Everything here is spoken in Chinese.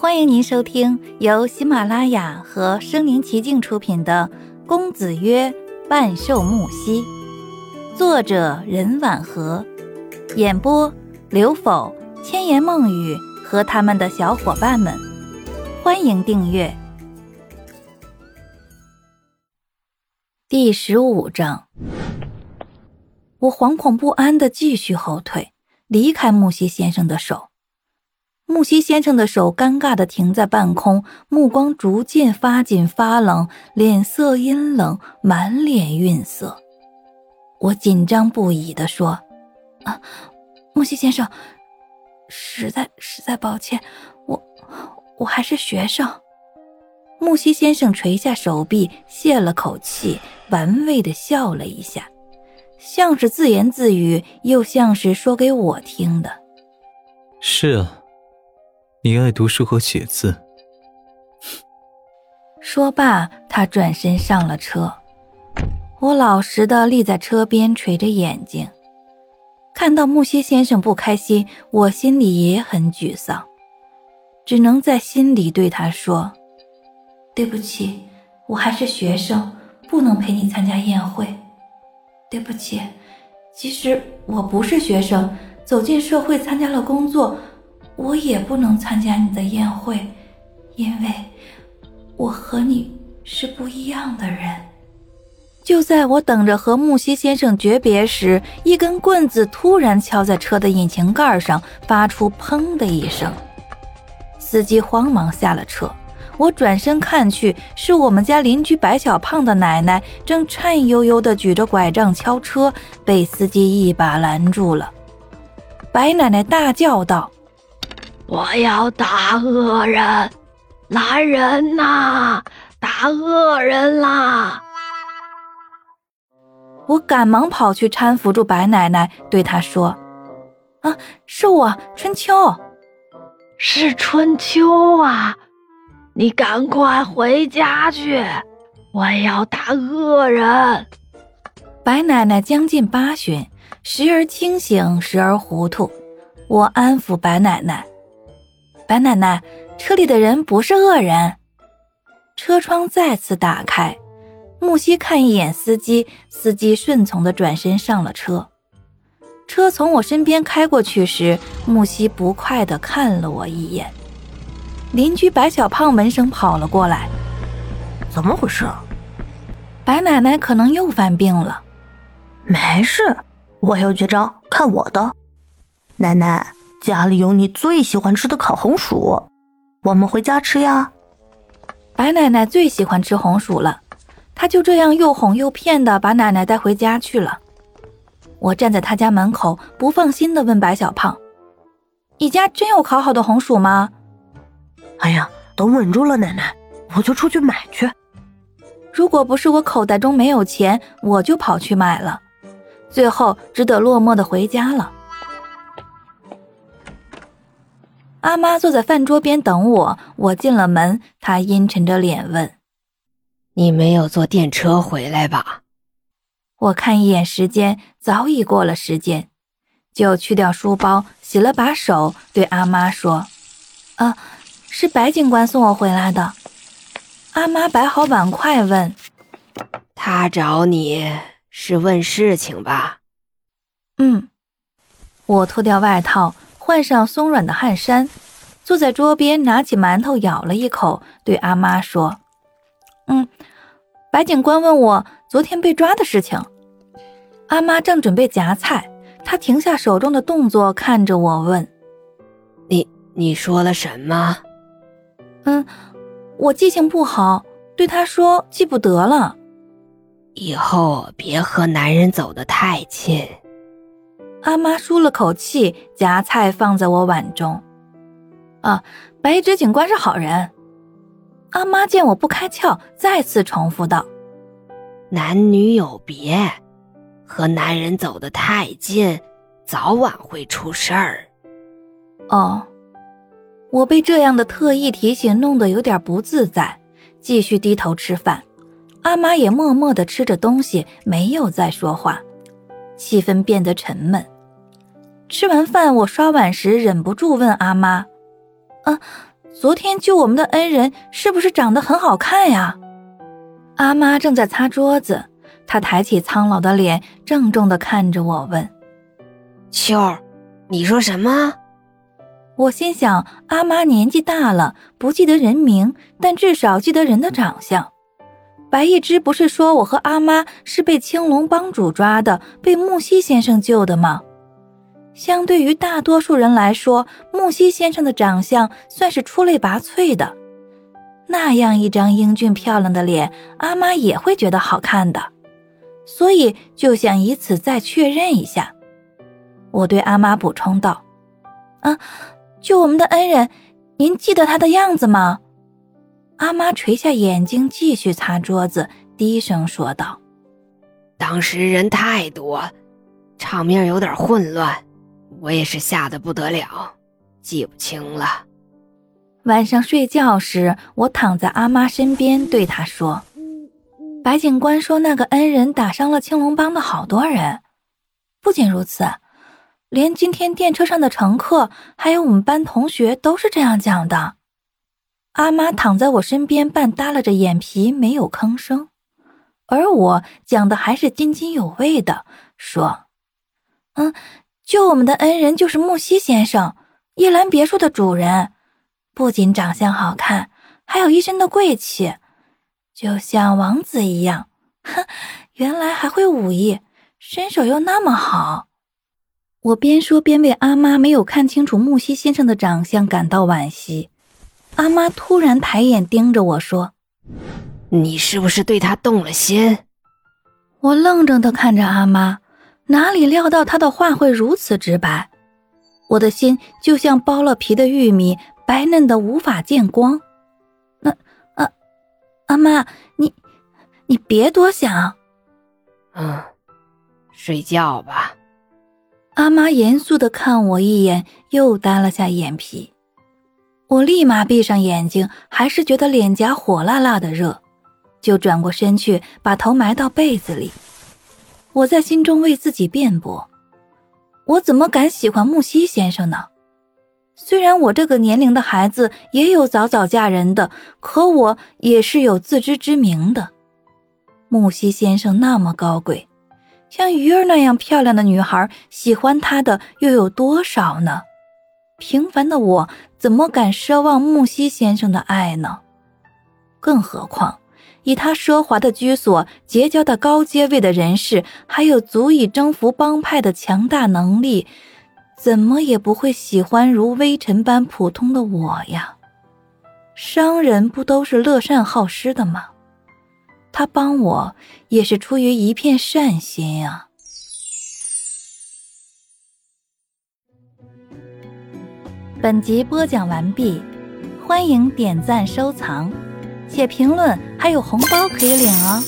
欢迎您收听由喜马拉雅和声临其境出品的《公子曰半兽木兮》，作者任婉和，演播刘否、千言梦语和他们的小伙伴们。欢迎订阅。第十五章，我惶恐不安的继续后退，离开木西先生的手。木西先生的手尴尬的停在半空，目光逐渐发紧发冷，脸色阴冷，满脸愠色。我紧张不已的说：“啊，木西先生，实在实在抱歉，我我还是学生。”木西先生垂下手臂，泄了口气，玩味的笑了一下，像是自言自语，又像是说给我听的。是啊。你爱读书和写字。说罢，他转身上了车。我老实的立在车边，垂着眼睛。看到木西先生不开心，我心里也很沮丧，只能在心里对他说：“对不起，我还是学生，不能陪你参加宴会。对不起，其实我不是学生，走进社会，参加了工作。”我也不能参加你的宴会，因为我和你是不一样的人。就在我等着和木西先生诀别时，一根棍子突然敲在车的引擎盖上，发出“砰”的一声。司机慌忙下了车。我转身看去，是我们家邻居白小胖的奶奶正颤悠悠地举着拐杖敲车，被司机一把拦住了。白奶奶大叫道。我要打恶人，来人呐！打恶人啦！我赶忙跑去搀扶住白奶奶，对她说：“啊，是我，春秋，是春秋啊！你赶快回家去，我要打恶人。”白奶奶将近八旬，时而清醒，时而糊涂。我安抚白奶奶。白奶奶，车里的人不是恶人。车窗再次打开，木西看一眼司机，司机顺从的转身上了车。车从我身边开过去时，木西不快的看了我一眼。邻居白小胖闻声跑了过来，怎么回事？白奶奶可能又犯病了。没事，我有绝招，看我的，奶奶。家里有你最喜欢吃的烤红薯，我们回家吃呀。白奶奶最喜欢吃红薯了，她就这样又哄又骗的把奶奶带回家去了。我站在她家门口，不放心的问白小胖：“你家真有烤好的红薯吗？”“哎呀，等稳住了，奶奶，我就出去买去。”如果不是我口袋中没有钱，我就跑去买了，最后只得落寞的回家了。阿妈坐在饭桌边等我，我进了门，她阴沉着脸问：“你没有坐电车回来吧？”我看一眼时间，早已过了时间，就去掉书包，洗了把手，对阿妈说：“啊，是白警官送我回来的。”阿妈摆好碗筷问：“他找你是问事情吧？”“嗯。”我脱掉外套。换上松软的汗衫，坐在桌边，拿起馒头咬了一口，对阿妈说：“嗯，白警官问我昨天被抓的事情。”阿妈正准备夹菜，她停下手中的动作，看着我问：“你你说了什么？”“嗯，我记性不好，对他说记不得了。”“以后别和男人走得太近。”阿妈舒了口气，夹菜放在我碗中。啊，白纸警官是好人。阿妈见我不开窍，再次重复道：“男女有别，和男人走得太近，早晚会出事儿。”哦，我被这样的特意提醒弄得有点不自在，继续低头吃饭。阿妈也默默的吃着东西，没有再说话，气氛变得沉闷。吃完饭，我刷碗时忍不住问阿妈：“啊，昨天救我们的恩人是不是长得很好看呀？阿妈正在擦桌子，她抬起苍老的脸，郑重地看着我问：“秋儿，你说什么？”我心想，阿妈年纪大了，不记得人名，但至少记得人的长相。白一之不是说我和阿妈是被青龙帮主抓的，被木西先生救的吗？相对于大多数人来说，木西先生的长相算是出类拔萃的。那样一张英俊漂亮的脸，阿妈也会觉得好看的，所以就想以此再确认一下。我对阿妈补充道：“啊。”就我们的恩人，您记得他的样子吗？阿妈垂下眼睛，继续擦桌子，低声说道：“当时人太多，场面有点混乱，我也是吓得不得了，记不清了。”晚上睡觉时，我躺在阿妈身边，对她说：“白警官说，那个恩人打伤了青龙帮的好多人，不仅如此。”连今天电车上的乘客，还有我们班同学，都是这样讲的。阿妈躺在我身边，半耷拉着眼皮，没有吭声。而我讲的还是津津有味的，说：“嗯，救我们的恩人就是木西先生，叶兰别墅的主人。不仅长相好看，还有一身的贵气，就像王子一样。哼，原来还会武艺，身手又那么好。”我边说边为阿妈没有看清楚木西先生的长相感到惋惜。阿妈突然抬眼盯着我说：“你是不是对他动了心？”我愣怔的看着阿妈，哪里料到他的话会如此直白。我的心就像剥了皮的玉米，白嫩的无法见光。那……啊，阿妈，你……你别多想。嗯，睡觉吧。阿妈严肃的看我一眼，又耷了下眼皮。我立马闭上眼睛，还是觉得脸颊火辣辣的热，就转过身去，把头埋到被子里。我在心中为自己辩驳：我怎么敢喜欢木西先生呢？虽然我这个年龄的孩子也有早早嫁人的，可我也是有自知之明的。木西先生那么高贵。像鱼儿那样漂亮的女孩，喜欢他的又有多少呢？平凡的我怎么敢奢望木西先生的爱呢？更何况，以他奢华的居所、结交的高阶位的人士，还有足以征服帮派的强大能力，怎么也不会喜欢如微尘般普通的我呀？商人不都是乐善好施的吗？他帮我也是出于一片善心啊！本集播讲完毕，欢迎点赞收藏，写评论还有红包可以领哦！